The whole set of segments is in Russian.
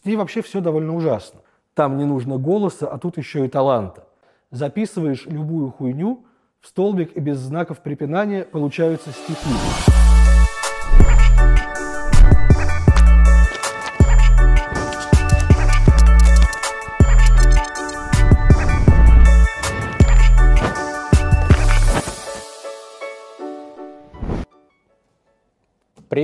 С ней вообще все довольно ужасно. Там не нужно голоса, а тут еще и таланта. Записываешь любую хуйню, в столбик и без знаков препинания получаются стихи.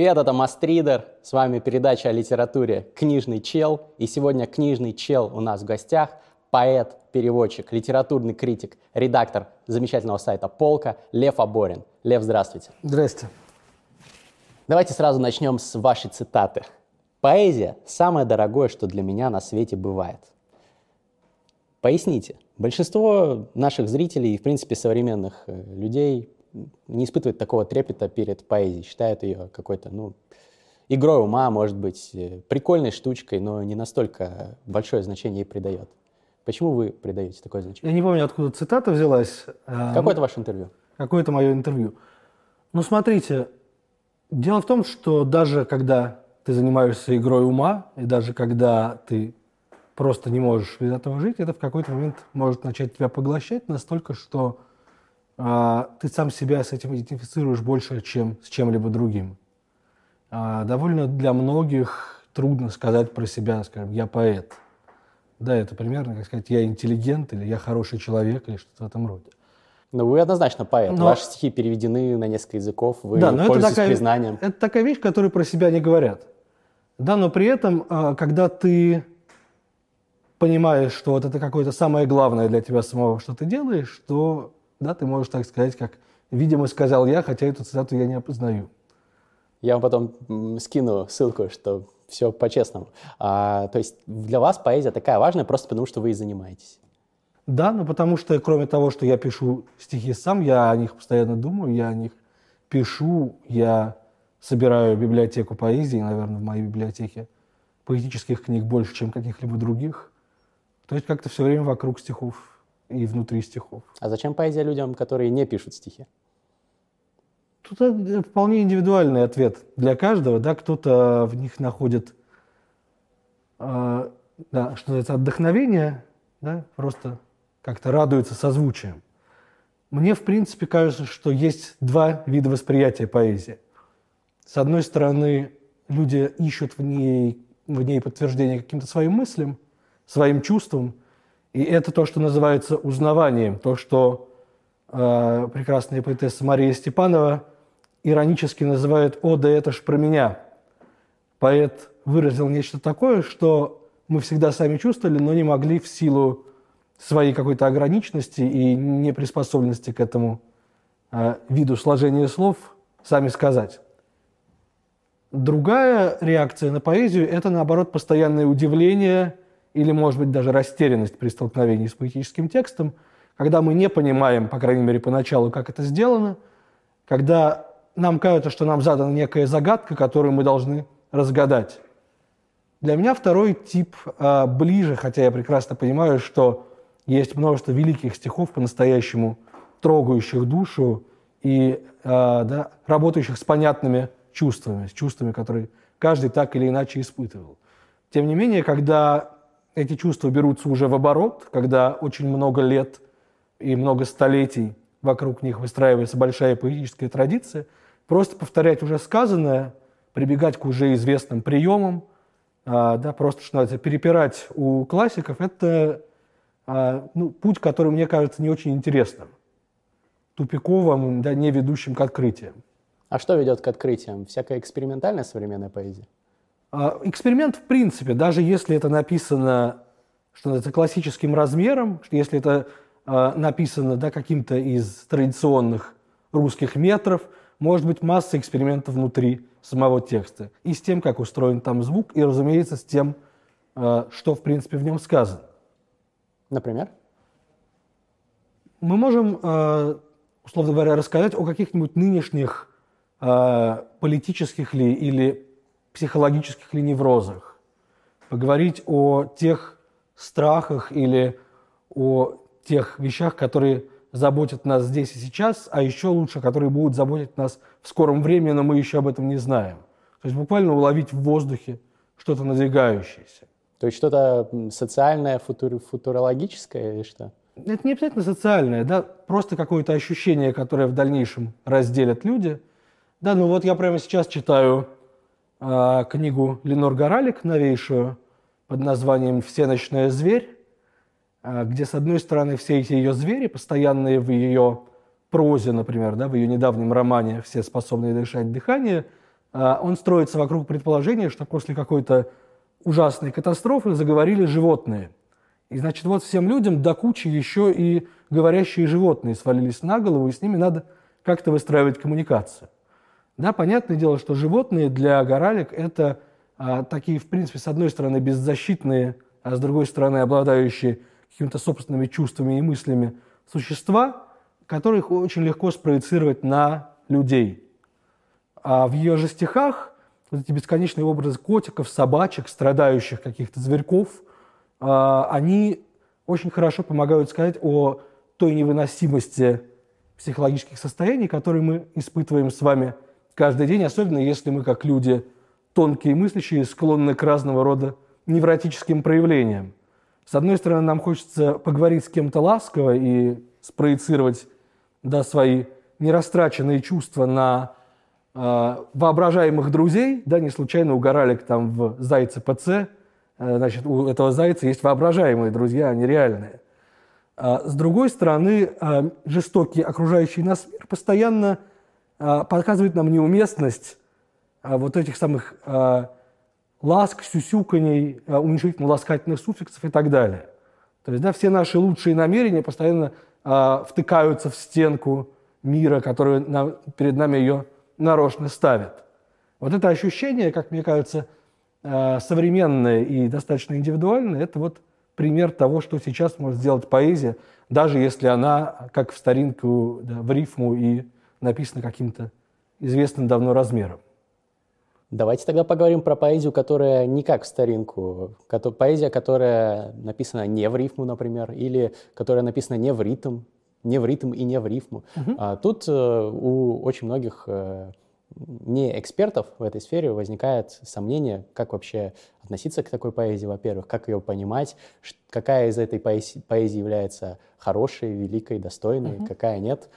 Привет, это Мастридер. С вами передача о литературе «Книжный чел». И сегодня книжный чел у нас в гостях поэт, переводчик, литературный критик, редактор замечательного сайта «Полка» Лев Аборин. Лев, здравствуйте. Здрасте. Давайте сразу начнем с вашей цитаты. «Поэзия – самое дорогое, что для меня на свете бывает». Поясните. Большинство наших зрителей и, в принципе, современных э, людей не испытывает такого трепета перед поэзией, считает ее какой-то, ну, игрой ума, может быть, э, прикольной штучкой, но не настолько большое значение ей придает. Почему вы придаете такое значение? Я не помню, откуда цитата взялась. А, Какое-то ваше интервью? Какое-то мое интервью. Ну, смотрите, дело в том, что даже когда ты занимаешься игрой ума, и даже когда ты просто не можешь без этого жить, это в какой-то момент может начать тебя поглощать настолько, что ты сам себя с этим идентифицируешь больше, чем с чем-либо другим. А, довольно для многих трудно сказать про себя, скажем, я поэт. Да, это примерно, как сказать, я интеллигент или я хороший человек или что-то в этом роде. Но вы однозначно поэт. Но... Ваши стихи переведены на несколько языков, вы да, но пользуетесь это такая, признанием. Это такая вещь, которую про себя не говорят. Да, но при этом, а, когда ты понимаешь, что вот это какое-то самое главное для тебя самого, что ты делаешь, то да, ты можешь так сказать, как «видимо сказал я», хотя эту цитату я не опознаю. Я вам потом скину ссылку, что все по-честному. А, то есть для вас поэзия такая важная просто потому, что вы и занимаетесь? Да, но потому что кроме того, что я пишу стихи сам, я о них постоянно думаю, я о них пишу, я собираю библиотеку поэзии, наверное, в моей библиотеке поэтических книг больше, чем каких-либо других. То есть как-то все время вокруг стихов и внутри стихов. А зачем поэзия людям, которые не пишут стихи? Тут э, вполне индивидуальный ответ для каждого. Да? Кто-то в них находит э, да, что называется, отдохновение, да? просто как-то радуется созвучием. Мне, в принципе, кажется, что есть два вида восприятия поэзии. С одной стороны, люди ищут в ней, в ней подтверждение каким-то своим мыслям, своим чувствам – и это то, что называется узнаванием, то, что э, прекрасная поэтесса Мария Степанова иронически называет «О, да это ж про меня». Поэт выразил нечто такое, что мы всегда сами чувствовали, но не могли в силу своей какой-то ограниченности и неприспособленности к этому э, виду сложения слов сами сказать. Другая реакция на поэзию – это, наоборот, постоянное удивление – или, может быть, даже растерянность при столкновении с поэтическим текстом, когда мы не понимаем, по крайней мере, поначалу, как это сделано, когда нам кажется, что нам задана некая загадка, которую мы должны разгадать. Для меня второй тип э, ближе, хотя я прекрасно понимаю, что есть множество великих стихов, по-настоящему трогающих душу и э, да, работающих с понятными чувствами, с чувствами, которые каждый так или иначе испытывал. Тем не менее, когда эти чувства берутся уже в оборот, когда очень много лет и много столетий вокруг них выстраивается большая поэтическая традиция, просто повторять уже сказанное, прибегать к уже известным приемам, а, да, просто, что называется, перепирать у классиков, это а, ну, путь, который мне кажется не очень интересным, тупиковым, да, не ведущим к открытиям. А что ведет к открытиям? Всякая экспериментальная современная поэзия? А, эксперимент в принципе, даже если это написано что это классическим размером, что если это э, написано да, каким-то из традиционных русских метров, может быть масса экспериментов внутри самого текста. И с тем, как устроен там звук, и, разумеется, с тем, э, что, в принципе, в нем сказано. Например? Мы можем, э, условно говоря, рассказать о каких-нибудь нынешних э, политических ли или психологических ли неврозах, поговорить о тех страхах или о тех вещах, которые заботят нас здесь и сейчас, а еще лучше, которые будут заботить нас в скором времени, но мы еще об этом не знаем. То есть буквально уловить в воздухе что-то надвигающееся. То есть что-то социальное, футур, футурологическое или что? Это не обязательно социальное, да, просто какое-то ощущение, которое в дальнейшем разделят люди. Да, ну вот я прямо сейчас читаю книгу Ленор Горалик, новейшую, под названием «Всеночная зверь», э, где, с одной стороны, все эти ее звери, постоянные в ее прозе, например, да, в ее недавнем романе «Все способные дышать дыхание», э, он строится вокруг предположения, что после какой-то ужасной катастрофы заговорили животные – и, значит, вот всем людям до кучи еще и говорящие животные свалились на голову, и с ними надо как-то выстраивать коммуникацию. Да, понятное дело, что животные для горалик – это а, такие, в принципе, с одной стороны, беззащитные, а с другой стороны, обладающие какими-то собственными чувствами и мыслями существа, которых очень легко спроецировать на людей. А в ее же стихах вот эти бесконечные образы котиков, собачек, страдающих каких-то зверьков – а, они очень хорошо помогают сказать о той невыносимости психологических состояний, которые мы испытываем с вами каждый день, особенно если мы, как люди тонкие мыслящие, склонны к разного рода невротическим проявлениям. С одной стороны, нам хочется поговорить с кем-то ласково и спроецировать да, свои нерастраченные чувства на э, воображаемых друзей. Да, не случайно угорали там в «Зайце ПЦ», Э, значит, у этого зайца есть воображаемые друзья, а не реальные. А с другой стороны, э, жестокий окружающий нас мир постоянно э, показывает нам неуместность вот этих самых ласк, сюсюканий, уменьшительно-ласкательных суффиксов и так далее. То есть да, все наши лучшие намерения постоянно втыкаются в стенку мира, который нам, перед нами ее нарочно ставит. Вот это ощущение, как мне кажется, современное и достаточно индивидуальное, это вот пример того, что сейчас может сделать поэзия, даже если она, как в старинку, да, в рифму и написана каким-то известным давно размером. Давайте тогда поговорим про поэзию, которая не как в старинку. Поэзия, которая написана не в рифму, например, или которая написана не в ритм, не в ритм и не в рифму. Угу. А тут э, у очень многих э, не экспертов в этой сфере возникает сомнение, как вообще относиться к такой поэзии, во-первых, как ее понимать, какая из этой поэзии, поэзии является хорошей, великой, достойной, угу. какая нет.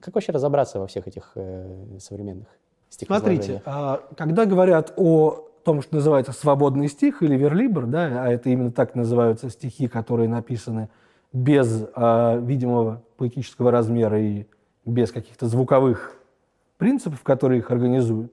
Как вообще разобраться во всех этих э, современных? Смотрите, а, когда говорят о том, что называется свободный стих или верлибр, да, а это именно так называются стихи, которые написаны без а, видимого поэтического размера и без каких-то звуковых принципов, которые их организуют,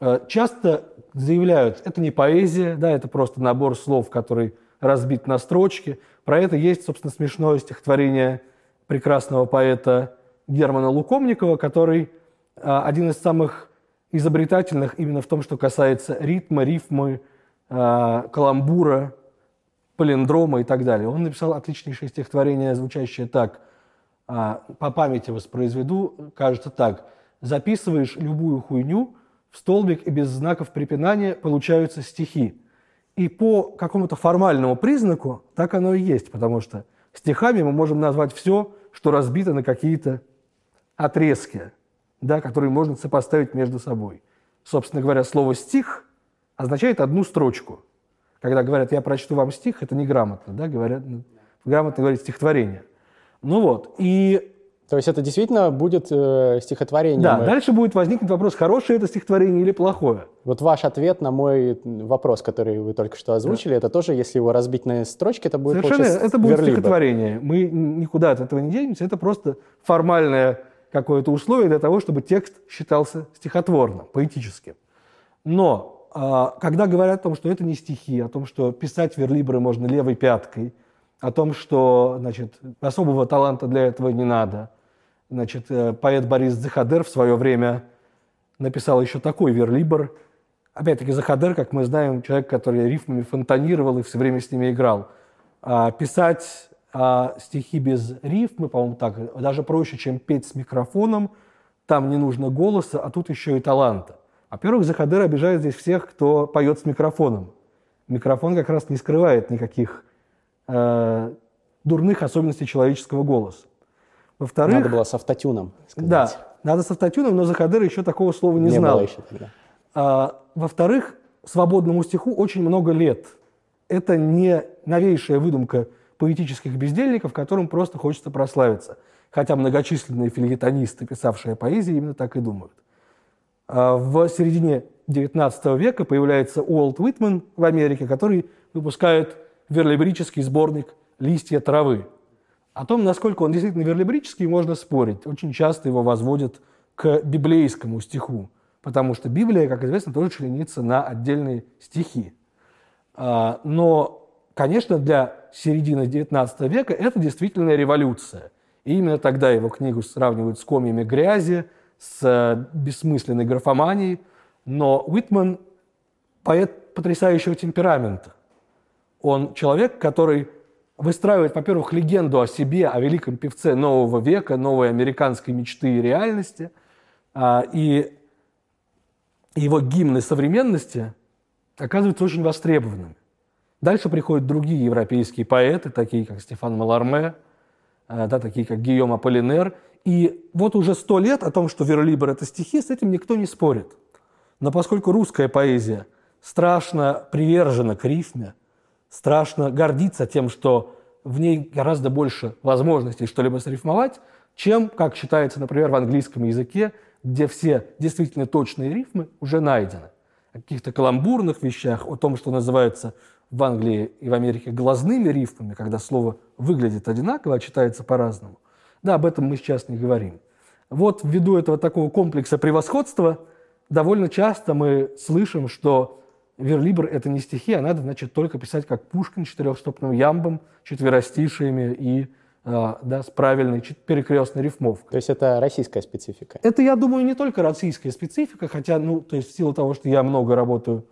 э, часто заявляют, это не поэзия, да, это просто набор слов, который разбит на строчки. Про это есть, собственно, смешное стихотворение прекрасного поэта Германа Лукомникова, который э, один из самых изобретательных именно в том, что касается ритма, рифмы, э, каламбура, палиндрома и так далее. Он написал отличнейшее стихотворение, звучащее так, по памяти воспроизведу, кажется так – записываешь любую хуйню в столбик, и без знаков препинания получаются стихи. И по какому-то формальному признаку так оно и есть, потому что стихами мы можем назвать все, что разбито на какие-то отрезки, да, которые можно сопоставить между собой. Собственно говоря, слово «стих» означает одну строчку. Когда говорят «я прочту вам стих», это неграмотно, да, говорят, грамотно говорить стихотворение. Ну вот, и то есть это действительно будет э, стихотворение? Да, дальше будет возникнуть вопрос, хорошее это стихотворение или плохое. Вот ваш ответ на мой вопрос, который вы только что озвучили, да. это тоже, если его разбить на строчки, это будет Совершенно, это будет верлибр. стихотворение. Мы никуда от этого не денемся, это просто формальное какое-то условие для того, чтобы текст считался стихотворным, поэтическим. Но а, когда говорят о том, что это не стихи, о том, что писать верлибры можно левой пяткой, о том, что значит, особого таланта для этого не надо – Значит, э, поэт Борис Захадер в свое время написал еще такой верлибр. Опять-таки Захадер, как мы знаем, человек, который рифмами фонтанировал и все время с ними играл. А писать а, стихи без рифмы, по-моему, так, даже проще, чем петь с микрофоном. Там не нужно голоса, а тут еще и таланта. Во-первых, Захадер обижает здесь всех, кто поет с микрофоном. Микрофон как раз не скрывает никаких э, дурных особенностей человеческого голоса. Во-вторых... Надо было с автотюном сказать. Да, надо с автотюном, но Захадыр еще такого слова не, не знал. Было еще тогда. А, во-вторых, свободному стиху очень много лет. это не новейшая выдумка поэтических бездельников, которым просто хочется прославиться. Хотя многочисленные филетонисты, писавшие поэзии, именно так и думают. А в середине XIX века появляется Уолт Уитман в Америке, который выпускает верлибрический сборник «Листья травы». О том, насколько он действительно верлибрический, можно спорить. Очень часто его возводят к библейскому стиху, потому что Библия, как известно, тоже членится на отдельные стихи. А, но, конечно, для середины XIX века это действительно революция. И именно тогда его книгу сравнивают с комьями грязи, с бессмысленной графоманией. Но Уитман – поэт потрясающего темперамента. Он человек, который выстраивает, во-первых, легенду о себе, о великом певце нового века, новой американской мечты и реальности. А, и его гимны современности оказываются очень востребованными. Дальше приходят другие европейские поэты, такие как Стефан Маларме, а, да, такие как Гийом Аполлинер. И вот уже сто лет о том, что Верлибр – это стихи, с этим никто не спорит. Но поскольку русская поэзия страшно привержена к рифме, страшно гордится тем, что в ней гораздо больше возможностей что-либо срифмовать, чем, как считается, например, в английском языке, где все действительно точные рифмы уже найдены. О каких-то каламбурных вещах, о том, что называется в Англии и в Америке глазными рифмами, когда слово выглядит одинаково, а читается по-разному. Да, об этом мы сейчас не говорим. Вот ввиду этого такого комплекса превосходства довольно часто мы слышим, что верлибр – это не стихи, а надо, значит, только писать как Пушкин четырехстопным ямбом, четверостишиями и а, да, с правильной перекрестной рифмовкой. То есть это российская специфика? Это, я думаю, не только российская специфика, хотя, ну, то есть в силу того, что я много работаю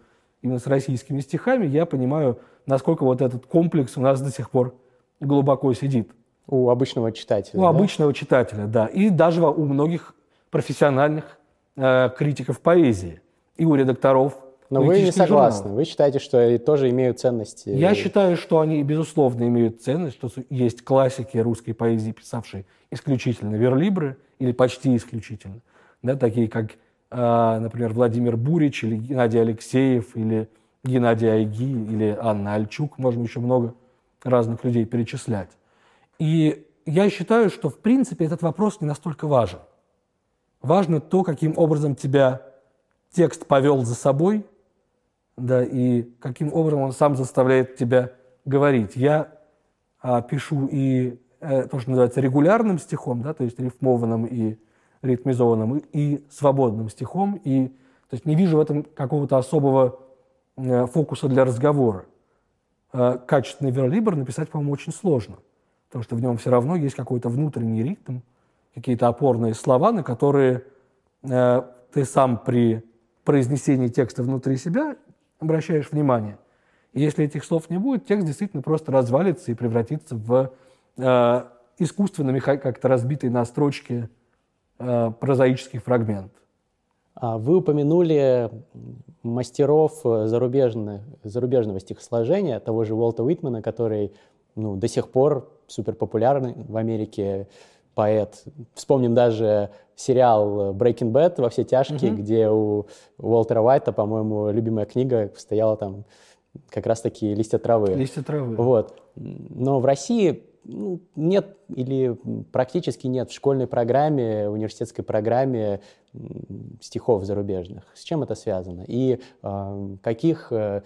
именно с российскими стихами, я понимаю, насколько вот этот комплекс у нас до сих пор глубоко сидит. У обычного читателя. У да? обычного читателя, да. И даже у многих профессиональных э, критиков поэзии. И у редакторов но вы не согласны. Журнал. Вы считаете, что они тоже имеют ценность? Я считаю, что они, безусловно, имеют ценность, что есть классики русской поэзии, писавшие исключительно верлибры, или почти исключительно. Да, такие как, например, Владимир Бурич, или Геннадий Алексеев, или Геннадий Айги, или Анна Альчук. Можем еще много разных людей перечислять. И я считаю, что, в принципе, этот вопрос не настолько важен. Важно то, каким образом тебя текст повел за собой – да, и каким образом он сам заставляет тебя говорить. Я а, пишу и э, то, что называется регулярным стихом, да, то есть рифмованным и ритмизованным, и, свободным стихом, и то есть не вижу в этом какого-то особого э, фокуса для разговора. Э, качественный верлибр написать, по-моему, очень сложно, потому что в нем все равно есть какой-то внутренний ритм, какие-то опорные слова, на которые э, ты сам при произнесении текста внутри себя обращаешь внимание. И если этих слов не будет, текст действительно просто развалится и превратится в искусственно как-то разбитый на строчки э, прозаический фрагмент. А вы упомянули мастеров зарубежных, зарубежного стихосложения, того же Уолта Уитмана, который ну, до сих пор супер популярный в Америке поэт. Вспомним даже сериал Breaking Bad во все тяжкие, mm-hmm. где у Уолтера Уайта, по-моему, любимая книга стояла там как раз-таки «Листья травы». «Листья травы». Вот. Но в России ну, нет или практически нет в школьной программе, университетской программе стихов зарубежных. С чем это связано? И э, каких э,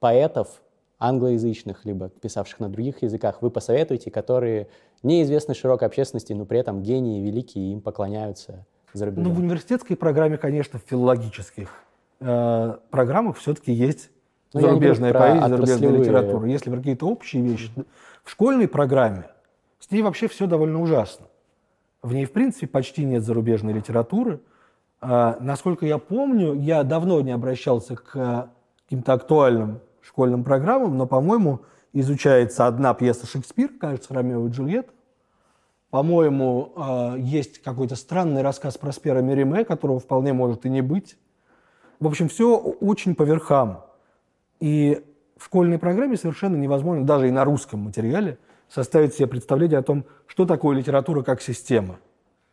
поэтов англоязычных, либо писавших на других языках, вы посоветуете, которые неизвестны широкой общественности, но при этом гении великие, им поклоняются за рубежом? Ну, в университетской программе, конечно, в филологических э, программах все-таки есть ну, зарубежная поэзия, зарубежная литература. Если про какие-то общие вещи. В школьной программе с ней вообще все довольно ужасно. В ней, в принципе, почти нет зарубежной литературы. А, насколько я помню, я давно не обращался к каким-то актуальным школьным программам, но, по-моему, изучается одна пьеса Шекспира, кажется, «Ромео и Джульетта». По-моему, а, есть какой-то странный рассказ про Спера Мериме, которого вполне может и не быть. В общем, все очень по верхам. И в школьной программе совершенно невозможно, даже и на русском материале, составить себе представление о том, что такое литература как система.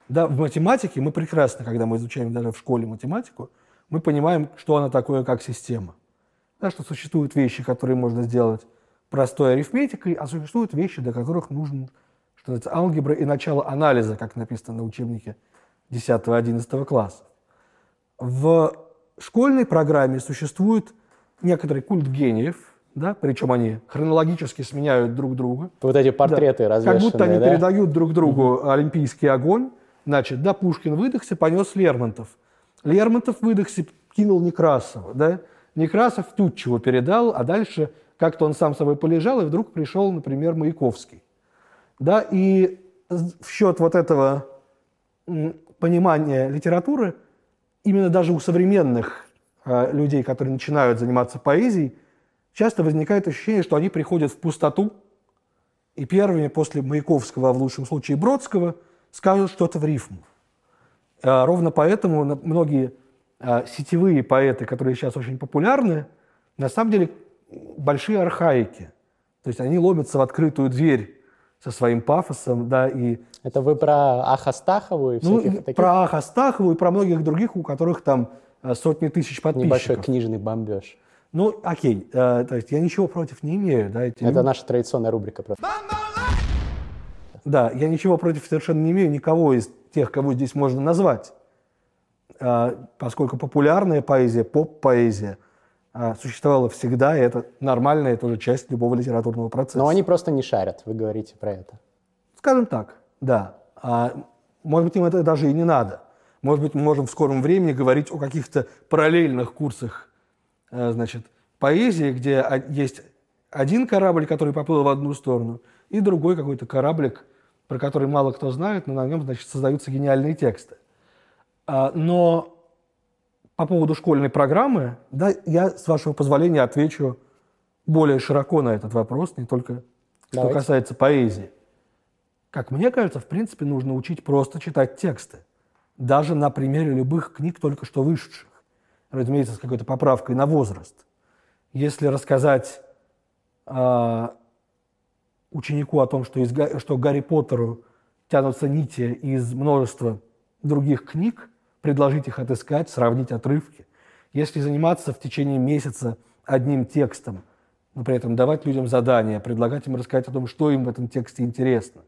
Да, в математике мы прекрасно, когда мы изучаем даже в школе математику, мы понимаем, что она такое как система. да, что существуют вещи, которые можно сделать простой арифметикой, а существуют вещи, для которых нужен, что называется, алгебра и начало анализа, как написано на учебнике 10-11 класса. В школьной программе существует некоторый культ гениев, да, причем они хронологически сменяют друг друга. Вот эти портреты да, Как будто они да? передают друг другу угу. олимпийский огонь. Значит, да, Пушкин выдохся, понес Лермонтов. Лермонтов выдохся, кинул Некрасова, да. Некрасов Тютчеву передал, а дальше как-то он сам собой полежал, и вдруг пришел, например, Маяковский. Да, и в счет вот этого понимания литературы именно даже у современных людей, которые начинают заниматься поэзией, часто возникает ощущение, что они приходят в пустоту, и первыми после Маяковского, а в лучшем случае Бродского, скажут что-то в рифму. Э, ровно поэтому многие э, сетевые поэты, которые сейчас очень популярны, на самом деле большие архаики. То есть они ломятся в открытую дверь со своим пафосом, да, и... Это вы про Ахастахову и ну, таких? про Ахастахову и про многих других, у которых там э, сотни тысяч подписчиков. Небольшой книжный бомбеж. Ну, окей, э, то есть я ничего против не имею, да. Эти Это наша традиционная рубрика просто. Да, я ничего против совершенно не имею никого из тех, кого здесь можно назвать, э, поскольку популярная поэзия, поп-поэзия – а, существовало всегда, и это нормальная тоже часть любого литературного процесса. Но они просто не шарят, вы говорите про это. Скажем так, да. А, может быть, им это даже и не надо. Может быть, мы можем в скором времени говорить о каких-то параллельных курсах э, значит, поэзии, где есть один корабль, который поплыл в одну сторону, и другой какой-то кораблик, про который мало кто знает, но на нем значит, создаются гениальные тексты. А, но по поводу школьной программы, да, я, с вашего позволения, отвечу более широко на этот вопрос, не только Давайте. что касается поэзии. Как мне кажется, в принципе, нужно учить просто читать тексты. Даже на примере любых книг, только что вышедших. Разумеется, с какой-то поправкой на возраст. Если рассказать э, ученику о том, что, из, что Гарри Поттеру тянутся нити из множества других книг, предложить их отыскать, сравнить отрывки. Если заниматься в течение месяца одним текстом, но при этом давать людям задания, предлагать им рассказать о том, что им в этом тексте интересно,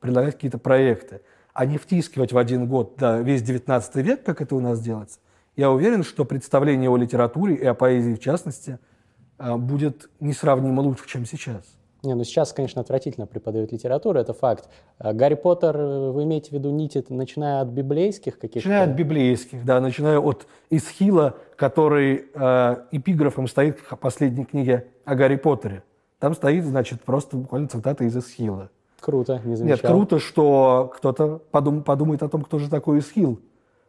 предлагать какие-то проекты, а не втискивать в один год да, весь XIX век, как это у нас делается, я уверен, что представление о литературе и о поэзии в частности а, будет несравнимо лучше, чем сейчас. Не, ну сейчас, конечно, отвратительно преподают литературу, это факт. А Гарри Поттер, э, вы имеете в виду нити, начиная от библейских каких-то? Начиная от библейских, да, начиная от Исхила, который э, эпиграфом стоит в последней книге о Гарри Поттере. Там стоит, значит, просто буквально цитата из Исхила. Круто, не замечал. Нет, круто, что кто-то подум, подумает о том, кто же такой Исхил.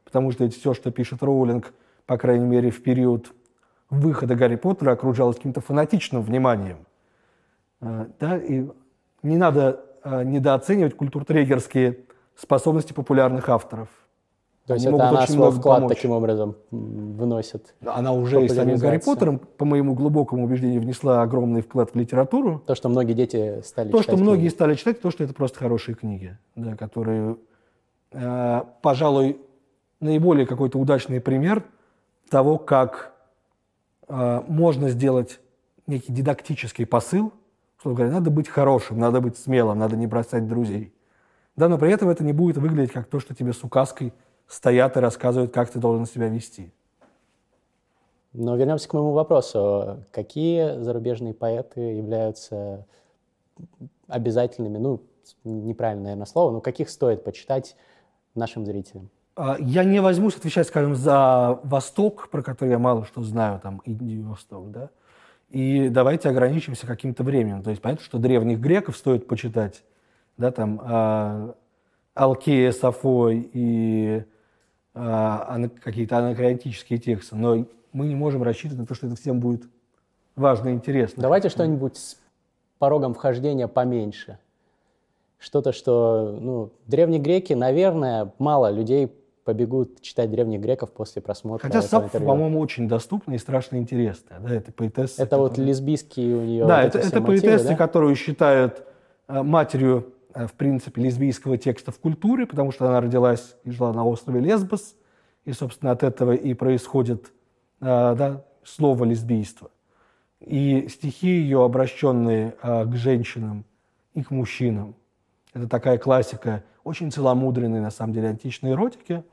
Потому что все, что пишет Роулинг, по крайней мере, в период выхода Гарри Поттера, окружалось каким-то фанатичным вниманием. Э, да, и не надо э, недооценивать культуртрегерские способности популярных авторов. То есть Они это она свой вклад помочь. таким образом вносит? Она уже и самим Гарри Поттером, по моему глубокому убеждению, внесла огромный вклад в литературу. То, что многие дети стали то, читать. То, что многие стали читать, то, что это просто хорошие книги, да, которые, э, пожалуй, наиболее какой-то удачный пример того, как э, можно сделать некий дидактический посыл что говоря, надо быть хорошим, надо быть смелым, надо не бросать друзей. Да, но при этом это не будет выглядеть как то, что тебе с указкой стоят и рассказывают, как ты должен себя вести. Но вернемся к моему вопросу. Какие зарубежные поэты являются обязательными, ну, неправильное, наверное, слово, но каких стоит почитать нашим зрителям? А, я не возьмусь отвечать, скажем, за Восток, про который я мало что знаю, там, Индию, Восток, да. И давайте ограничимся каким-то временем. То есть понятно, что древних греков стоит почитать, да, там э, Алкея, Сафо и какие-то анакреонтические тексты, но мы не можем рассчитывать на то, что это всем будет важно и интересно. Давайте что-нибудь с порогом вхождения поменьше. Что-то, что, ну, древние греки, наверное, мало людей побегут читать древних греков после просмотра Хотя Саффа, по-моему, очень доступная и страшно интересная. Да, это поэтесса. Это которая... вот лесбийские у нее Да, вот это, это поэтесса, да? которую считают э, матерью, в принципе, лесбийского текста в культуре, потому что она родилась и жила на острове Лесбос, и, собственно, от этого и происходит э, да, слово лесбийство. И стихи ее, обращенные а, к женщинам и к мужчинам, это такая классика, очень целомудренной, на самом деле, античной эротики.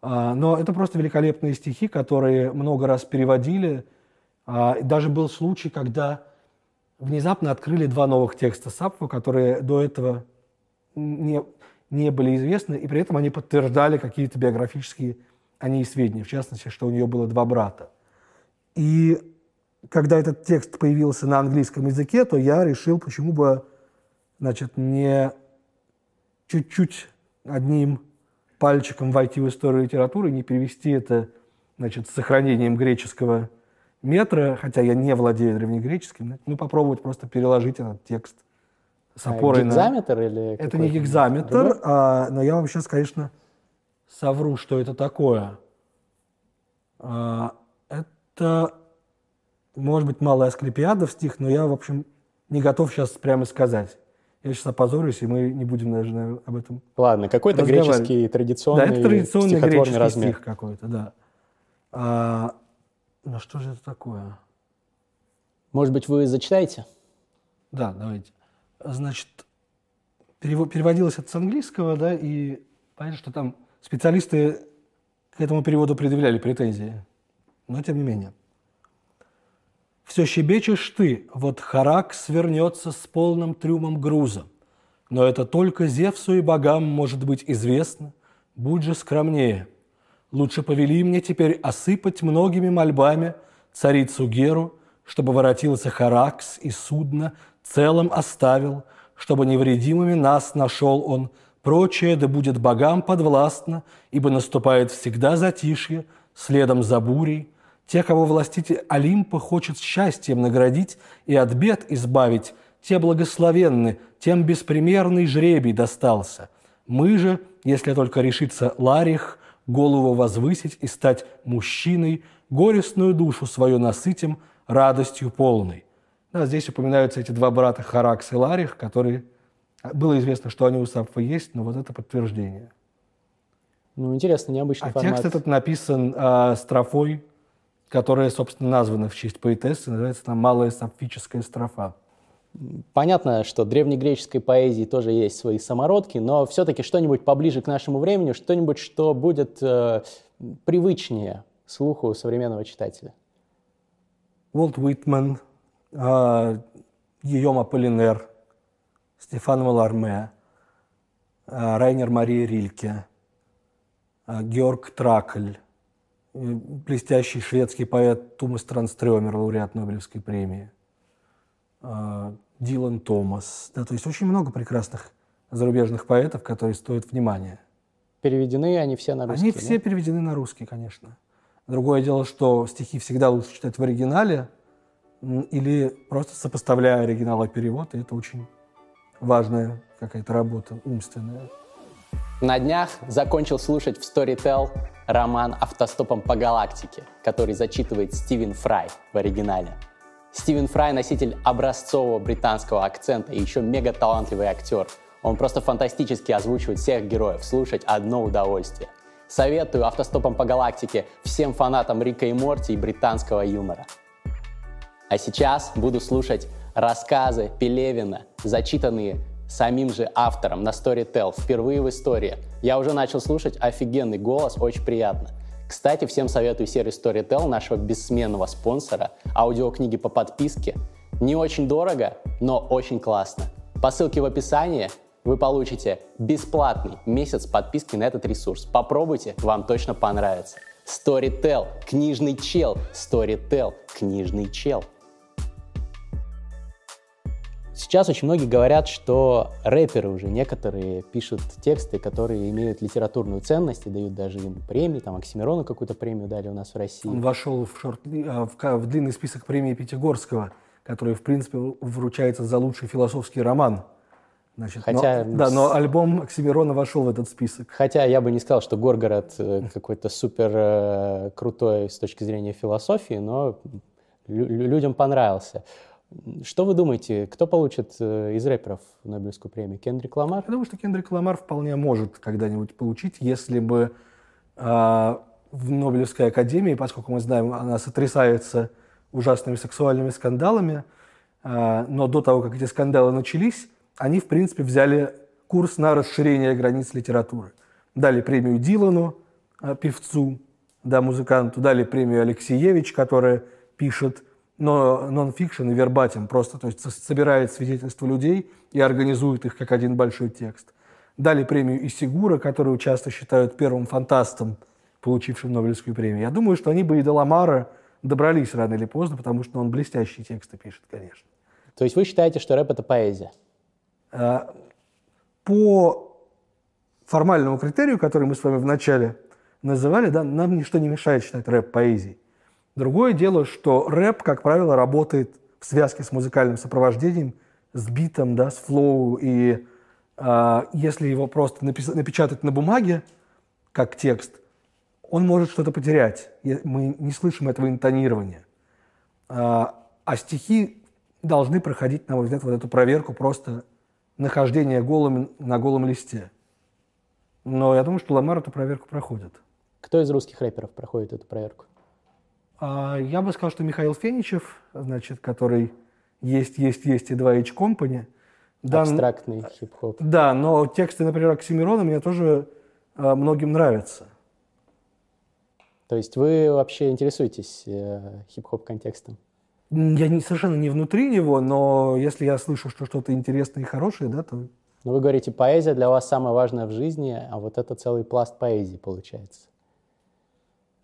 Но это просто великолепные стихи, которые много раз переводили. Даже был случай, когда внезапно открыли два новых текста Сапфо, которые до этого не, не были известны, и при этом они подтверждали какие-то биографические они сведения, в частности, что у нее было два брата. И когда этот текст появился на английском языке, то я решил, почему бы значит, не чуть-чуть одним пальчиком войти в историю литературы, не перевести это значит, с сохранением греческого метра, хотя я не владею древнегреческим, ну, попробовать просто переложить этот текст с опорой гигзаметр на... или Это не гигзаметр, а, но я вам сейчас, конечно, совру, что это такое. А, это, может быть, малая Асклепиадов стих, но я, в общем, не готов сейчас прямо сказать. Я сейчас опозорюсь, и мы не будем даже об этом Ладно, какой-то греческий традиционный Да, это традиционный греческий размер. стих какой-то, да. А, ну что же это такое? Может быть, вы зачитаете? Да, давайте. Значит, переводилось это с английского, да, и понятно, что там специалисты к этому переводу предъявляли претензии. Но тем не менее. Все щебечешь ты, вот Харак свернется с полным трюмом груза. Но это только Зевсу и богам может быть известно. Будь же скромнее. Лучше повели мне теперь осыпать многими мольбами царицу Геру, чтобы воротился Харакс и судно целым оставил, чтобы невредимыми нас нашел он. Прочее да будет богам подвластно, ибо наступает всегда затишье, следом за бурей, те, кого властитель Олимпа хочет счастьем наградить и от бед избавить, те благословенны, тем беспримерный жребий достался. Мы же, если только решится Ларих, голову возвысить и стать мужчиной, горестную душу свою насытим радостью полной. Да, здесь упоминаются эти два брата Харакс и Ларих, которые было известно, что они у Сапфа есть, но вот это подтверждение. Ну, интересно, необычный а формат. текст этот написан э, строфой которая, собственно, названа в честь поэтессы, называется там «Малая сапфическая строфа». Понятно, что древнегреческой поэзии тоже есть свои самородки, но все-таки что-нибудь поближе к нашему времени, что-нибудь, что будет э, привычнее слуху современного читателя. Уолт Уитман, э, Гийом Аполлинер, Стефан Маларме, э, Райнер Мария Рильке, э, Георг Тракль, блестящий шведский поэт Тумас Транстрёмер, лауреат Нобелевской премии, а, Дилан Томас. Да, то есть очень много прекрасных зарубежных поэтов, которые стоят внимания. Переведены они все на русский? Они да? все переведены на русский, конечно. Другое дело, что стихи всегда лучше читать в оригинале или просто сопоставляя оригинал и перевод, и это очень важная какая-то работа умственная. На днях закончил слушать в Storytel роман «Автостопом по галактике», который зачитывает Стивен Фрай в оригинале. Стивен Фрай – носитель образцового британского акцента и еще мега талантливый актер. Он просто фантастически озвучивает всех героев, слушать одно удовольствие. Советую «Автостопом по галактике» всем фанатам Рика и Морти и британского юмора. А сейчас буду слушать рассказы Пелевина, зачитанные самим же автором на Storytel, впервые в истории. Я уже начал слушать офигенный голос, очень приятно. Кстати, всем советую сервис Storytel, нашего бессменного спонсора, аудиокниги по подписке. Не очень дорого, но очень классно. По ссылке в описании вы получите бесплатный месяц подписки на этот ресурс. Попробуйте, вам точно понравится. Storytel, книжный чел. Storytel, книжный чел. Сейчас очень многие говорят, что рэперы уже некоторые пишут тексты, которые имеют литературную ценность и дают даже им премии, там Оксимирону какую-то премию дали у нас в России. Он вошел в, шорт, а, в, в длинный список премии Пятигорского, который, в принципе, вручается за лучший философский роман. Значит, Хотя, но, да, но альбом Оксимирона вошел в этот список. Хотя я бы не сказал, что Горгород э, какой-то супер э, крутой с точки зрения философии, но людям понравился. Что вы думаете, кто получит э, из рэперов Нобелевскую премию? Кендрик Ламар? Я думаю, что Кендрик Ламар вполне может когда-нибудь получить, если бы э, в Нобелевской академии, поскольку мы знаем, она сотрясается ужасными сексуальными скандалами. А, но до того, как эти скандалы начались, они, в принципе, взяли курс на расширение границ литературы. Дали премию Дилану, а, певцу, да, музыканту, дали премию Алексеевич, которая пишет но нон-фикшн и вербатим просто, то есть собирает свидетельства людей и организует их как один большой текст. Дали премию Исигура, которую часто считают первым фантастом, получившим Нобелевскую премию. Я думаю, что они бы и до Ламара добрались рано или поздно, потому что он блестящие тексты пишет, конечно. То есть вы считаете, что рэп — это поэзия? А, по формальному критерию, который мы с вами вначале называли, да, нам ничто не мешает считать рэп поэзией. Другое дело, что рэп, как правило, работает в связке с музыкальным сопровождением, с битом, да, с флоу. И э, если его просто напис- напечатать на бумаге, как текст, он может что-то потерять. Мы не слышим этого интонирования. А, а стихи должны проходить, на мой взгляд, вот эту проверку просто нахождения голым, на голом листе. Но я думаю, что Ламар эту проверку проходит. Кто из русских рэперов проходит эту проверку? А, я бы сказал, что Михаил Феничев, значит, который есть, есть, есть и два H Company. Да, Абстрактный хип-хоп. Да, но тексты, например, Оксимирона мне тоже а, многим нравятся. То есть вы вообще интересуетесь э, хип-хоп контекстом? Я не, совершенно не внутри него, но если я слышу, что что-то интересное и хорошее, да, то... Ну, вы говорите, поэзия для вас самое важное в жизни, а вот это целый пласт поэзии получается.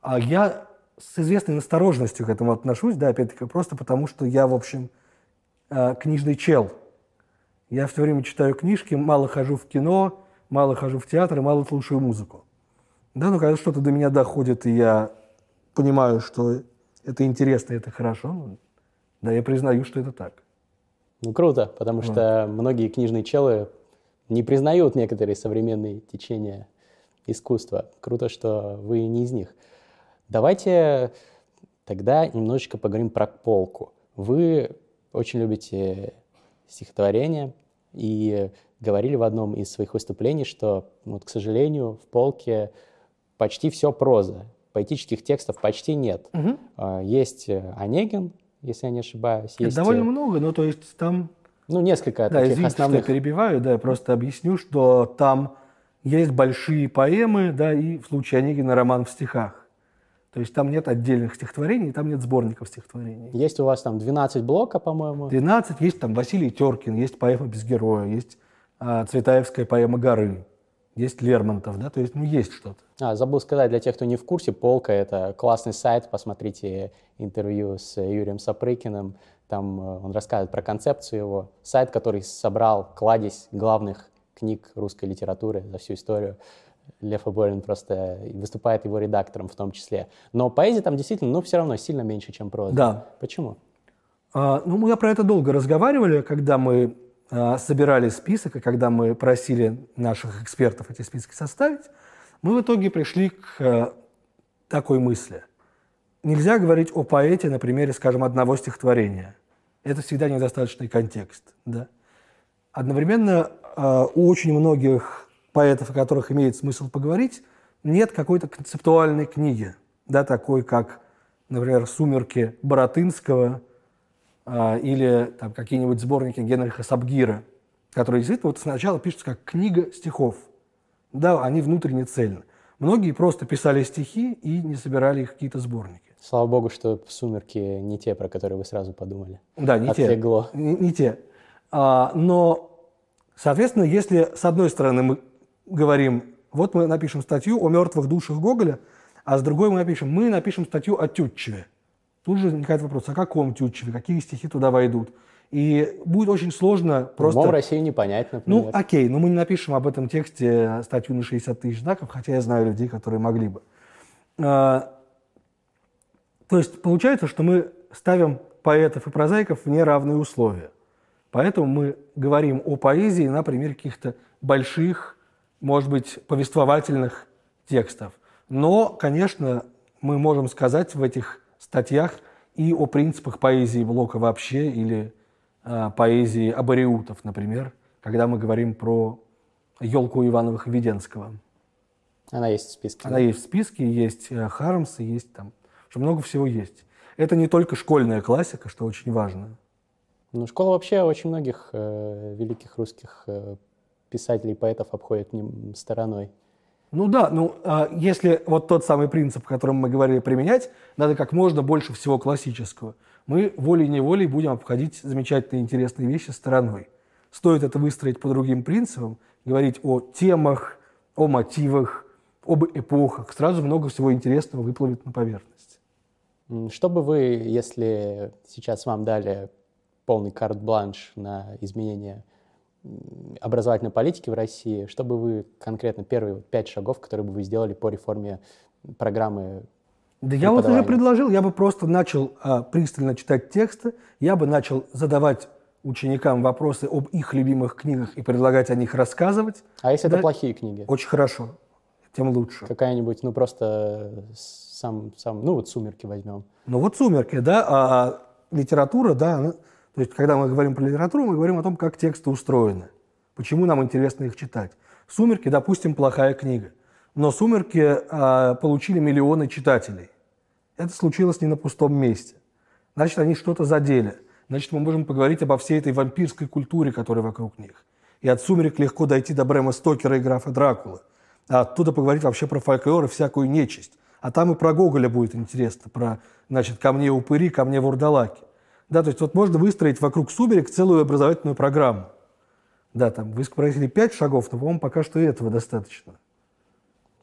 А я с известной настороженностью к этому отношусь, да, опять-таки, просто потому что я, в общем, э, книжный чел. Я все время читаю книжки, мало хожу в кино, мало хожу в театр и мало слушаю музыку. Да, но когда что-то до меня доходит, и я понимаю, что это интересно, это хорошо, ну, да, я признаю, что это так. Ну, круто, потому вот. что многие книжные челы не признают некоторые современные течения искусства. Круто, что вы не из них. Давайте тогда немножечко поговорим про полку. Вы очень любите стихотворение и говорили в одном из своих выступлений, что, вот, к сожалению, в полке почти все проза. Поэтических текстов почти нет. Угу. Есть Онегин, если я не ошибаюсь. Есть... Довольно э, много, но то есть там... Ну, несколько да, таких извините, основных... что я перебиваю, да, я просто объясню, что там есть большие поэмы, да, и в случае Онегина роман в стихах. То есть там нет отдельных стихотворений, там нет сборников стихотворений. Есть у вас там 12 блока, по-моему? 12. Есть там Василий Теркин, есть поэма «Без героя», есть а, Цветаевская поэма «Горы», есть Лермонтов, да, то есть, ну, есть что-то. А, забыл сказать, для тех, кто не в курсе, «Полка» — это классный сайт, посмотрите интервью с Юрием Сапрыкиным, там э, он рассказывает про концепцию его. Сайт, который собрал кладезь главных книг русской литературы за всю историю. Лев Аборин просто выступает его редактором в том числе. Но поэзия там действительно, ну, все равно сильно меньше, чем проза. Да. Почему? А, ну, мы про это долго разговаривали, когда мы а, собирали список, и когда мы просили наших экспертов эти списки составить, мы в итоге пришли к а, такой мысли. Нельзя говорить о поэте на примере, скажем, одного стихотворения. Это всегда недостаточный контекст. Да? Одновременно а, у очень многих поэтов, о которых имеет смысл поговорить, нет какой-то концептуальной книги, да, такой как, например, «Сумерки» Боротынского а, или там, какие-нибудь сборники Генриха Сабгира, которые действительно вот сначала пишутся как книга стихов. Да, они внутренне цельны. Многие просто писали стихи и не собирали их какие-то сборники. Слава богу, что «Сумерки» не те, про которые вы сразу подумали. Да, не Отлегло. те. Не, не те. А, но, соответственно, если с одной стороны мы говорим, вот мы напишем статью о мертвых душах Гоголя, а с другой мы напишем, мы напишем статью о Тютчеве. Тут же возникает вопрос, о каком Тютчеве, какие стихи туда войдут. И будет очень сложно просто... В России не понять, например. Ну, окей, но мы не напишем об этом тексте статью на 60 тысяч знаков, хотя я знаю людей, которые могли бы. А, то есть получается, что мы ставим поэтов и прозаиков в неравные условия. Поэтому мы говорим о поэзии на примере каких-то больших может быть, повествовательных текстов. Но, конечно, мы можем сказать в этих статьях и о принципах поэзии Блока вообще или э, поэзии Абариутов, например, когда мы говорим про елку Ивановых-Веденского. Она есть в списке. Она да? есть в списке, есть э, Хармс, есть там, что много всего есть. это не только школьная классика, что очень важно. Ну, школа вообще очень многих э, великих русских э, писателей поэтов обходит ним стороной. Ну да, ну а если вот тот самый принцип, о котором мы говорили, применять, надо как можно больше всего классического. Мы волей-неволей будем обходить замечательные интересные вещи стороной. Стоит это выстроить по другим принципам, говорить о темах, о мотивах, об эпохах, сразу много всего интересного выплывет на поверхность. Что бы вы, если сейчас вам дали полный карт-бланш на изменение образовательной политики в России, что бы вы конкретно, первые пять шагов, которые бы вы сделали по реформе программы да я вот уже предложил, я бы просто начал а, пристально читать тексты, я бы начал задавать ученикам вопросы об их любимых книгах и предлагать о них рассказывать. А если да? это плохие книги? Очень хорошо, тем лучше. Какая-нибудь, ну просто сам, сам, ну вот «Сумерки» возьмем. Ну вот «Сумерки», да, а, а литература, да, она, то есть когда мы говорим про литературу, мы говорим о том, как тексты устроены, почему нам интересно их читать. «Сумерки», допустим, плохая книга, но «Сумерки» а, получили миллионы читателей. Это случилось не на пустом месте. Значит, они что-то задели. Значит, мы можем поговорить обо всей этой вампирской культуре, которая вокруг них. И от «Сумерек» легко дойти до Брэма Стокера и графа Дракулы. А оттуда поговорить вообще про фольклор и всякую нечисть. А там и про Гоголя будет интересно, про, значит, ко мне упыри, ко мне вурдалаки. Да, то есть вот можно выстроить вокруг «Сумерек» целую образовательную программу. Да, там вы спросили пять шагов, но, по-моему, пока что и этого достаточно.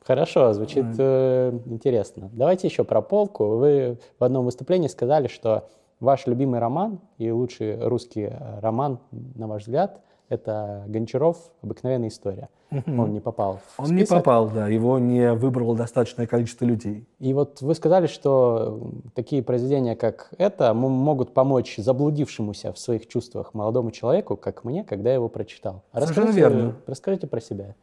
Хорошо, звучит э, интересно. Давайте еще про полку. Вы в одном выступлении сказали, что ваш любимый роман и лучший русский э, роман, на ваш взгляд, это Гончаров «Обыкновенная история». Угу. Он не попал в Он список. не попал, да. Его не выбрало достаточное количество людей. И вот вы сказали, что такие произведения, как это, могут помочь заблудившемуся в своих чувствах молодому человеку, как мне, когда я его прочитал. Совершенно верно. Расскажите про себя.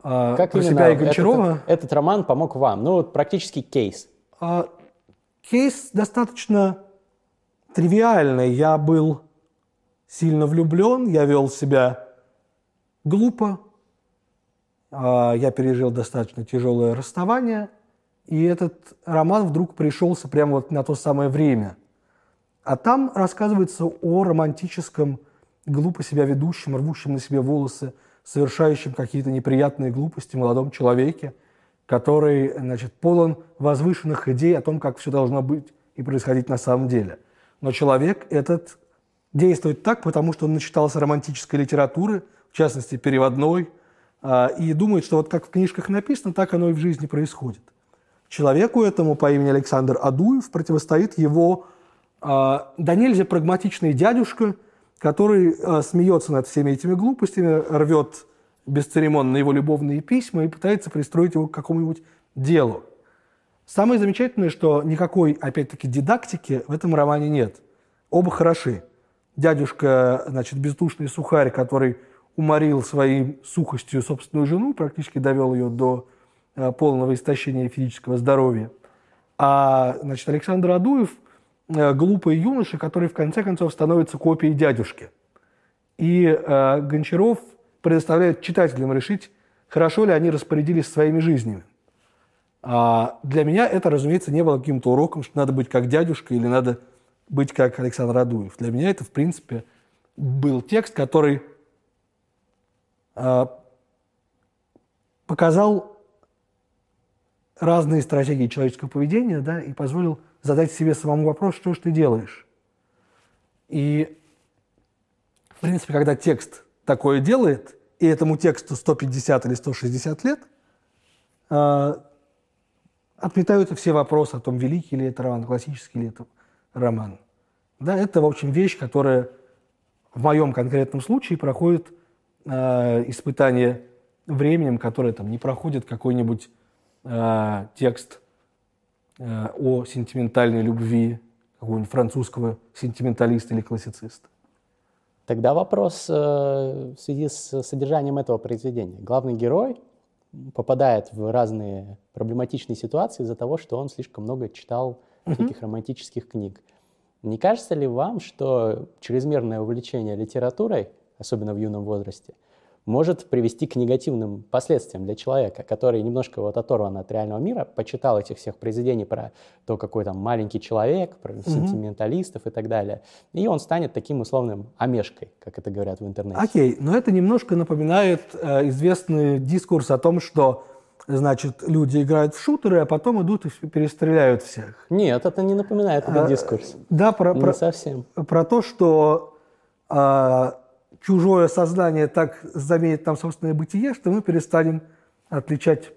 А, как про себя и Гончарова? Этот, этот роман помог вам? Ну, вот практически кейс. А, кейс достаточно тривиальный. Я был сильно влюблен, я вел себя глупо, а, я пережил достаточно тяжелое расставание, и этот роман вдруг пришелся прямо вот на то самое время. А там рассказывается о романтическом, глупо себя ведущем, рвущем на себе волосы, совершающем какие-то неприятные глупости молодом человеке, который значит, полон возвышенных идей о том, как все должно быть и происходить на самом деле. Но человек этот действует так, потому что он начитался романтической литературы, в частности, переводной, а, и думает, что вот как в книжках написано, так оно и в жизни происходит. Человеку этому по имени Александр Адуев противостоит его а, да нельзя прагматичный дядюшка, который а, смеется над всеми этими глупостями, рвет бесцеремонно его любовные письма и пытается пристроить его к какому-нибудь делу. Самое замечательное, что никакой, опять-таки, дидактики в этом романе нет. Оба хороши дядюшка, значит, бездушный сухарь, который уморил своей сухостью собственную жену, практически довел ее до э, полного истощения физического здоровья. А, значит, Александр Адуев э, – глупый юноша, который в конце концов становится копией дядюшки. И э, Гончаров предоставляет читателям решить, хорошо ли они распорядились своими жизнями. А для меня это, разумеется, не было каким-то уроком, что надо быть как дядюшка или надо быть как Александр Адуев. Для меня это, в принципе, был текст, который э, показал разные стратегии человеческого поведения да, и позволил задать себе самому вопрос, что же ты делаешь. И, в принципе, когда текст такое делает, и этому тексту 150 или 160 лет, э, отметаются все вопросы о том, великий ли это роман, классический ли это роман. Да, это, в общем, вещь, которая в моем конкретном случае проходит э, испытание временем, которое там не проходит какой-нибудь э, текст э, о сентиментальной любви какого-нибудь французского сентименталиста или классициста. Тогда вопрос э, в связи с содержанием этого произведения. Главный герой попадает в разные проблематичные ситуации из-за того, что он слишком много читал всяких романтических книг. Не кажется ли вам, что чрезмерное увлечение литературой, особенно в юном возрасте, может привести к негативным последствиям для человека, который немножко вот оторван от реального мира, почитал этих всех произведений про то, какой там маленький человек, про mm-hmm. сентименталистов и так далее, и он станет таким условным омешкой, как это говорят в интернете. Окей, okay, но это немножко напоминает э, известный дискурс о том, что значит, люди играют в шутеры, а потом идут и перестреляют всех. Нет, это не напоминает этот а, дискурс. Да, про, не про, совсем. Про то, что а, чужое сознание так заменит нам собственное бытие, что мы перестанем отличать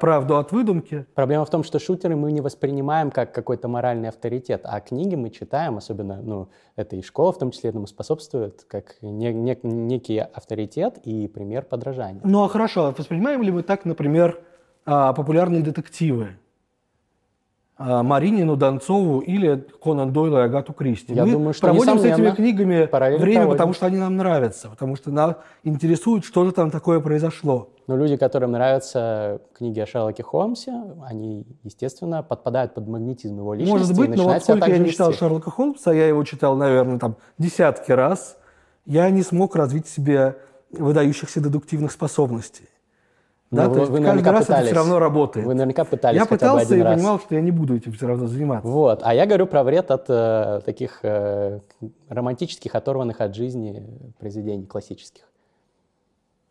правду от выдумки. Проблема в том, что шутеры мы не воспринимаем как какой-то моральный авторитет, а книги мы читаем, особенно, ну, это и школа в том числе этому способствует, как не, не, некий авторитет и пример подражания. Ну, а хорошо, воспринимаем ли мы так, например, а, популярные детективы? А, Маринину, Донцову или Конан Дойла и Агату Кристи. Я Мы думаю, что проводим с этими книгами время, проводим. потому что они нам нравятся, потому что нас интересует, что же там такое произошло. Но люди, которым нравятся книги о Шерлоке Холмсе, они, естественно, подпадают под магнетизм его личности. Может быть, но вот сколько я не читал Шерлока Холмса, я его читал, наверное, там десятки раз, я не смог развить в себе выдающихся дедуктивных способностей. Да, ну, то есть вы каждый раз пытались, это все равно работает. Вы наверняка пытались Я пытался и раз. понимал, что я не буду этим все равно заниматься. Вот. А я говорю про вред от э, таких э, романтических, оторванных от жизни произведений классических.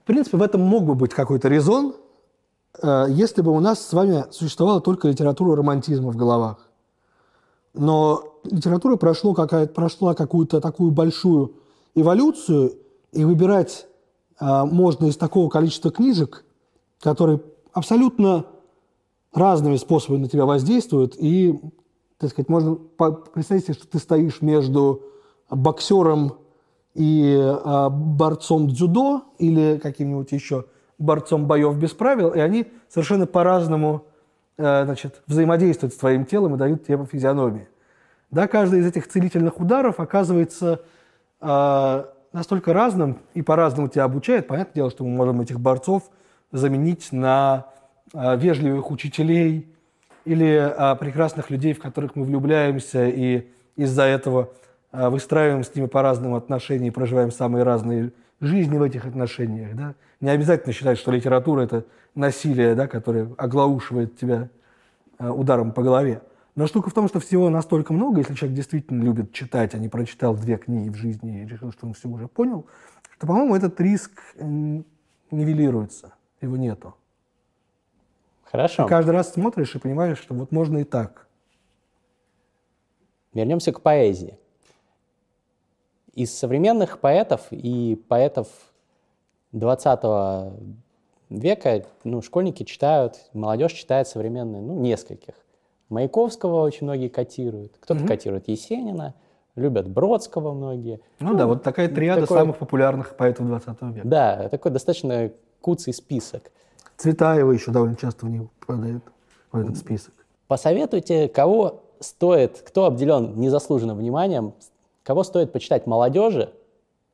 В принципе, в этом мог бы быть какой-то резон, э, если бы у нас с вами существовала только литература романтизма в головах. Но литература прошло какая прошла какую-то такую большую эволюцию, и выбирать э, можно из такого количества книжек – которые абсолютно разными способами на тебя воздействуют, и, так сказать, можно представить себе, что ты стоишь между боксером и э, борцом дзюдо или каким-нибудь еще борцом боев без правил, и они совершенно по-разному э, значит, взаимодействуют с твоим телом и дают тебе по физиономии. Да, каждый из этих целительных ударов оказывается э, настолько разным и по-разному тебя обучает. Понятное дело, что мы можем этих борцов – заменить на а, вежливых учителей или а, прекрасных людей, в которых мы влюбляемся, и из-за этого а, выстраиваем с ними по-разному отношения и проживаем самые разные жизни в этих отношениях. Да? Не обязательно считать, что литература – это насилие, да, которое оглаушивает тебя ударом по голове. Но штука в том, что всего настолько много, если человек действительно любит читать, а не прочитал две книги в жизни и решил, что он все уже понял, что, по-моему, этот риск нивелируется его нету. Хорошо. Ты каждый раз смотришь и понимаешь, что вот можно и так. Вернемся к поэзии. Из современных поэтов и поэтов 20 века ну, школьники читают, молодежь читает современные, ну, нескольких. Маяковского очень многие котируют. Кто-то mm-hmm. котирует Есенина, любят Бродского многие. Ну, ну да, вот такая триада такой, самых популярных поэтов 20 века. Да, такой достаточно куцый список. Цветаева еще довольно часто в него попадает, в этот список. Посоветуйте, кого стоит, кто обделен незаслуженным вниманием, кого стоит почитать молодежи,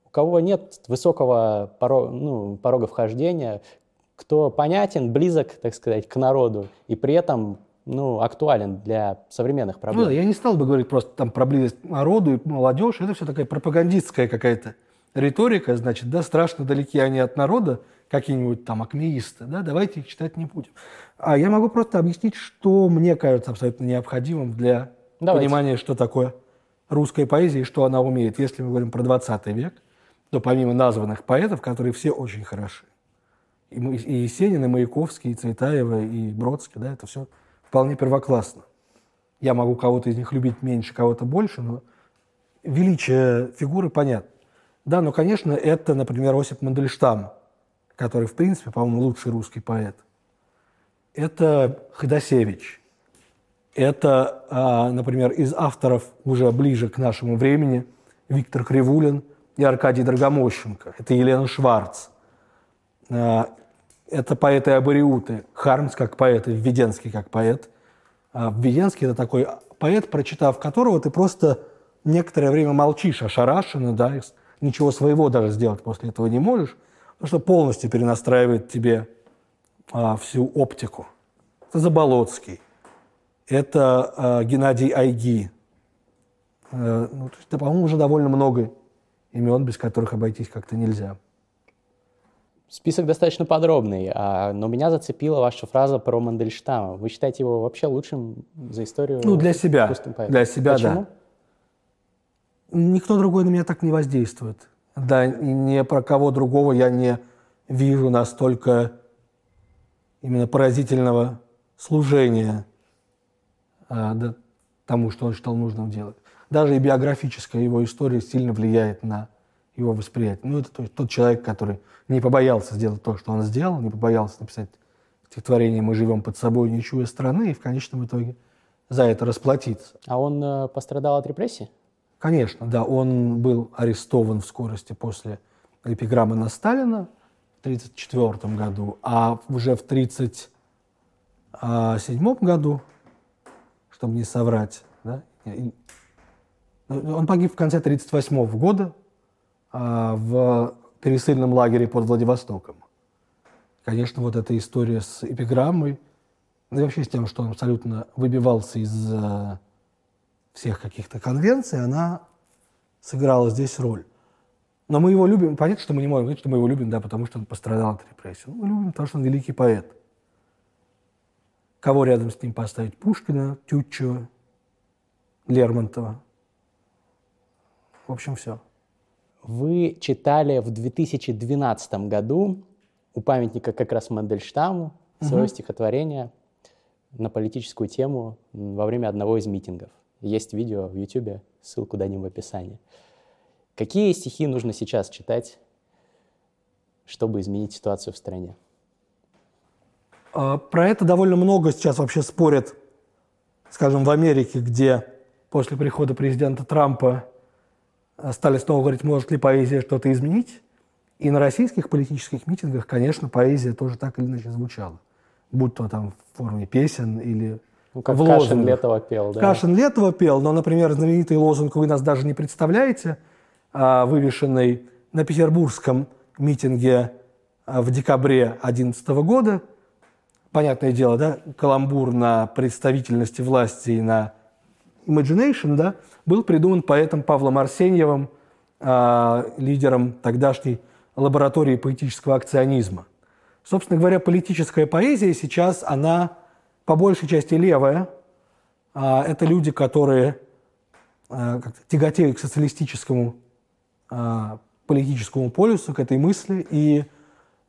у кого нет высокого порога, ну, порога вхождения, кто понятен, близок, так сказать, к народу, и при этом ну, актуален для современных проблем. Ну, я не стал бы говорить просто там про близость народу и молодежь. Это все такая пропагандистская какая-то риторика, значит, да, страшно далеки они от народа, какие-нибудь там акмеисты, да, давайте их читать не будем. А я могу просто объяснить, что мне кажется абсолютно необходимым для давайте. понимания, что такое русская поэзия и что она умеет. Если мы говорим про 20 век, то помимо названных поэтов, которые все очень хороши, и, и Есенин, и Маяковский, и Цветаева, и Бродский, да, это все вполне первоклассно. Я могу кого-то из них любить меньше, кого-то больше, но величие фигуры понятно. Да, но, конечно, это, например, Осип Мандельштам, который, в принципе, по-моему, лучший русский поэт. Это Ходосевич. Это, а, например, из авторов уже ближе к нашему времени Виктор Кривулин и Аркадий Драгомощенко. Это Елена Шварц. А, это поэты Абориуты. Хармс как поэт и Введенский как поэт. А Введенский – это такой поэт, прочитав которого ты просто некоторое время молчишь, ошарашенно, да, ничего своего даже сделать после этого не можешь, потому что полностью перенастраивает тебе а, всю оптику. Это Заболоцкий, это а, Геннадий Айги. А, ну, да, по-моему, уже довольно много имен, без которых обойтись как-то нельзя. Список достаточно подробный, а, но меня зацепила ваша фраза про Мандельштама. Вы считаете его вообще лучшим за историю? Ну, для себя. Для себя, Почему? да. Никто другой на меня так не воздействует. Да, ни про кого другого я не вижу настолько именно поразительного служения а, да, тому, что он считал нужным делать. Даже и биографическая его история сильно влияет на его восприятие. Ну, это тот человек, который не побоялся сделать то, что он сделал, не побоялся написать стихотворение «Мы живем под собой, не чуя страны», и в конечном итоге за это расплатиться. А он э, пострадал от репрессий? Конечно, да. Он был арестован в скорости после эпиграммы на Сталина в 1934 году, а уже в 1937 году, чтобы не соврать, да, он погиб в конце 1938 года а, в пересыльном лагере под Владивостоком. Конечно, вот эта история с эпиграммой, ну и вообще с тем, что он абсолютно выбивался из всех каких-то конвенций, она сыграла здесь роль. Но мы его любим, понятно, что мы не можем говорить, что мы его любим, да, потому что он пострадал от репрессий. Ну, мы любим, потому что он великий поэт. Кого рядом с ним поставить? Пушкина, Тютчева, Лермонтова. В общем, все. Вы читали в 2012 году у памятника как раз Мандельштаму свое угу. стихотворение на политическую тему во время одного из митингов. Есть видео в YouTube, ссылку дадим в описании. Какие стихи нужно сейчас читать, чтобы изменить ситуацию в стране? А, про это довольно много сейчас вообще спорят, скажем, в Америке, где после прихода президента Трампа стали снова говорить, может ли поэзия что-то изменить. И на российских политических митингах, конечно, поэзия тоже так или иначе звучала. Будь то там в форме песен или ну, как в Кашин Летова пел, да. Кашин Летова пел, но, например, знаменитый лозунг «Вы нас даже не представляете», а, вывешенный на петербургском митинге а, в декабре 2011 года, понятное дело, да, каламбур на представительности власти и на imagination, да, был придуман поэтом Павлом Арсеньевым, э, лидером тогдашней лаборатории поэтического акционизма. Собственно говоря, политическая поэзия сейчас, она по большей части левая. Э, это люди, которые э, тяготеют к социалистическому э, политическому полюсу, к этой мысли, и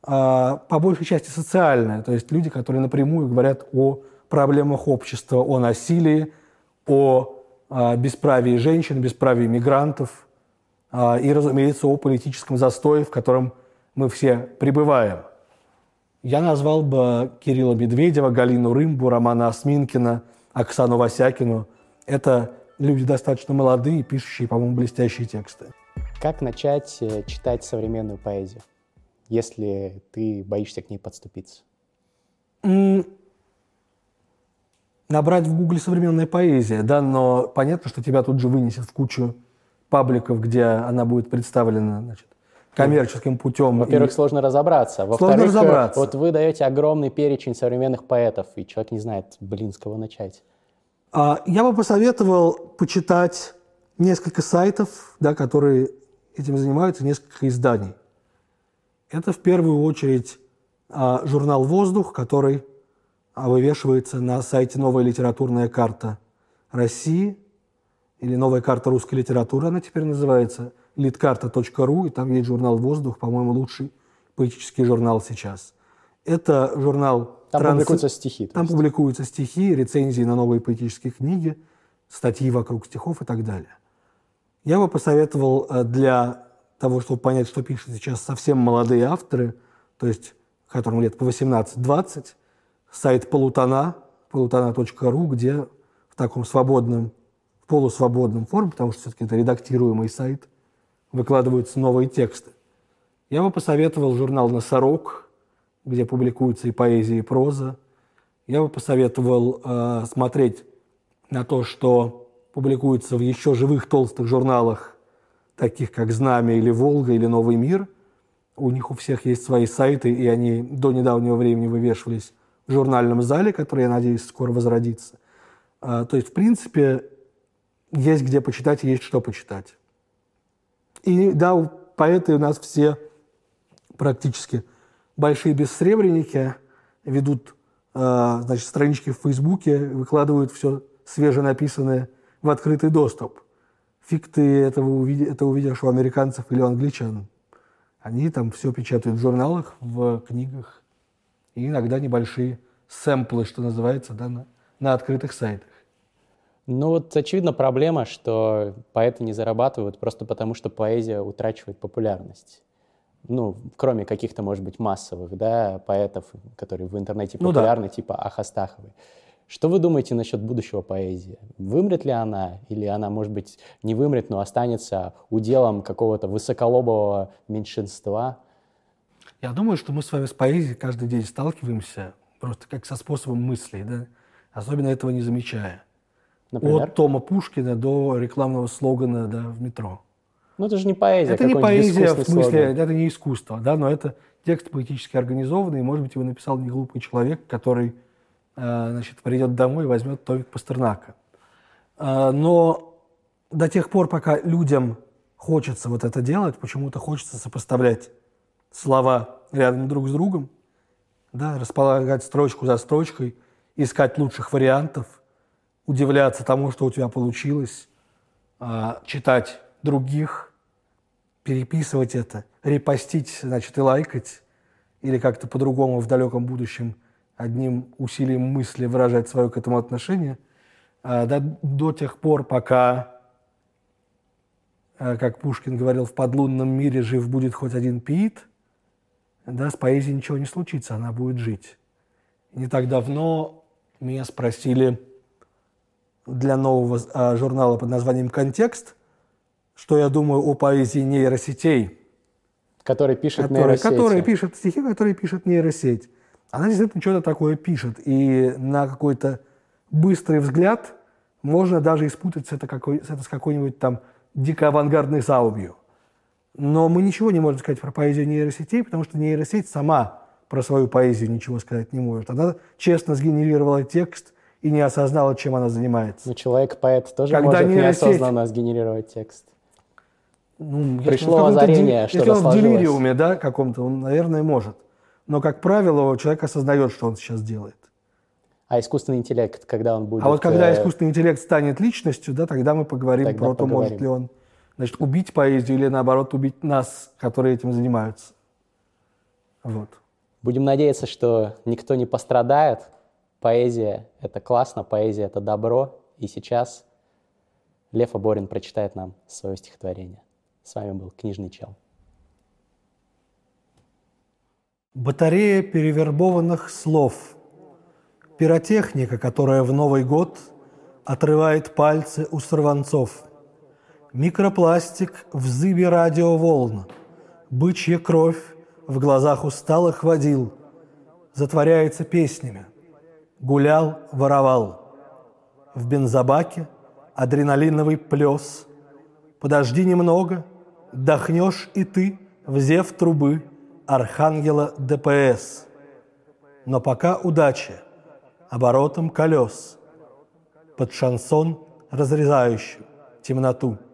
по большей части социальная, то есть люди, которые напрямую говорят о проблемах общества, о насилии, о а, бесправии женщин, бесправии мигрантов а, и, разумеется, о политическом застое, в котором мы все пребываем. Я назвал бы Кирилла Медведева, Галину Рымбу, Романа Осминкина, Оксану Васякину. Это люди достаточно молодые, пишущие, по-моему, блестящие тексты. Как начать э, читать современную поэзию, если ты боишься к ней подступиться? набрать в Гугле современная поэзия, да, но понятно, что тебя тут же вынесет в кучу пабликов, где она будет представлена, значит, коммерческим путем. Во-первых, и... сложно разобраться. Во-вторых, сложно разобраться. вот вы даете огромный перечень современных поэтов, и человек не знает, блин, с кого начать. А, я бы посоветовал почитать несколько сайтов, да, которые этим занимаются, несколько изданий. Это в первую очередь а, журнал «Воздух», который а вывешивается на сайте «Новая литературная карта России» или «Новая карта русской литературы», она теперь называется, litkarta.ru, и там есть журнал «Воздух», по-моему, лучший поэтический журнал сейчас. Это журнал... Там транс... публикуются стихи. Там есть. публикуются стихи, рецензии на новые поэтические книги, статьи вокруг стихов и так далее. Я бы посоветовал э, для того, чтобы понять, что пишут сейчас совсем молодые авторы, то есть которым лет по 18-20, сайт Полутона, полутона.ру, где в таком свободном, полусвободном форме, потому что все-таки это редактируемый сайт, выкладываются новые тексты. Я бы посоветовал журнал «Носорог», где публикуются и поэзия, и проза. Я бы посоветовал э, смотреть на то, что публикуется в еще живых толстых журналах, таких как «Знамя» или «Волга» или «Новый мир». У них у всех есть свои сайты, и они до недавнего времени вывешивались журнальном зале, который, я надеюсь, скоро возродится. А, то есть, в принципе, есть где почитать, есть что почитать. И да, поэты у нас все практически большие бессребреники ведут э, значит, странички в Фейсбуке, выкладывают все свеженаписанное в открытый доступ. Фиг ты этого увидишь, это увидишь у американцев или у англичан. Они там все печатают в журналах, в книгах. И иногда небольшие сэмплы, что называется, да, на, на открытых сайтах. Ну вот очевидно проблема, что поэты не зарабатывают просто потому, что поэзия утрачивает популярность. Ну, кроме каких-то, может быть, массовых, да, поэтов, которые в интернете популярны, ну, да. типа Ахастаховой. Что вы думаете насчет будущего поэзии? Вымрет ли она? Или она, может быть, не вымрет, но останется уделом какого-то высоколобового меньшинства? Я думаю, что мы с вами с поэзией каждый день сталкиваемся просто как со способом мысли, да? особенно этого не замечая. Например? От Тома Пушкина до рекламного слогана да, в метро. Ну, это же не поэзия. Это не поэзия, в смысле, слоган. это не искусство, да, но это текст поэтически организованный, и, может быть, его написал не глупый человек, который э, значит, придет домой и возьмет томик Пастернака. Э, но до тех пор, пока людям хочется вот это делать, почему-то хочется сопоставлять слова рядом друг с другом, да, располагать строчку за строчкой, искать лучших вариантов – удивляться тому, что у тебя получилось, а, читать других, переписывать это, репостить, значит, и лайкать, или как-то по-другому в далеком будущем одним усилием мысли выражать свое к этому отношение, а, до, до тех пор, пока, а, как Пушкин говорил, в подлунном мире жив будет хоть один пиит, да, с поэзией ничего не случится, она будет жить. Не так давно меня спросили, для нового э, журнала под названием «Контекст», что я думаю о поэзии нейросетей. Который пишет который, нейросеть. Который пишет стихи, которые пишет нейросеть. Она действительно что-то такое пишет. И на какой-то быстрый взгляд можно даже испутать это, какой, это с какой-нибудь там дико авангардной заубью. Но мы ничего не можем сказать про поэзию нейросетей, потому что нейросеть сама про свою поэзию ничего сказать не может. Она честно сгенерировала текст – и не осознала, чем она занимается. Ну, человек-поэт тоже Когда может нейросеть... неосознанно сгенерировать текст. Ну, Пришло озарение, что Если он в делириуме, да, каком-то, он, наверное, может. Но, как правило, человек осознает, что он сейчас делает. А искусственный интеллект, когда он будет... А вот когда э... искусственный интеллект станет личностью, да, тогда мы поговорим тогда про то, может ли он значит, убить поэзию или, наоборот, убить нас, которые этим занимаются. Вот. Будем надеяться, что никто не пострадает, Поэзия — это классно, поэзия — это добро. И сейчас Лев Аборин прочитает нам свое стихотворение. С вами был Книжный Чел. Батарея перевербованных слов. Пиротехника, которая в Новый год отрывает пальцы у сорванцов. Микропластик в зыбе радиоволн. Бычья кровь в глазах усталых водил. Затворяется песнями гулял, воровал. В бензобаке адреналиновый плес. Подожди немного, дохнешь и ты, взев трубы архангела ДПС. Но пока удача оборотом колес под шансон разрезающий темноту –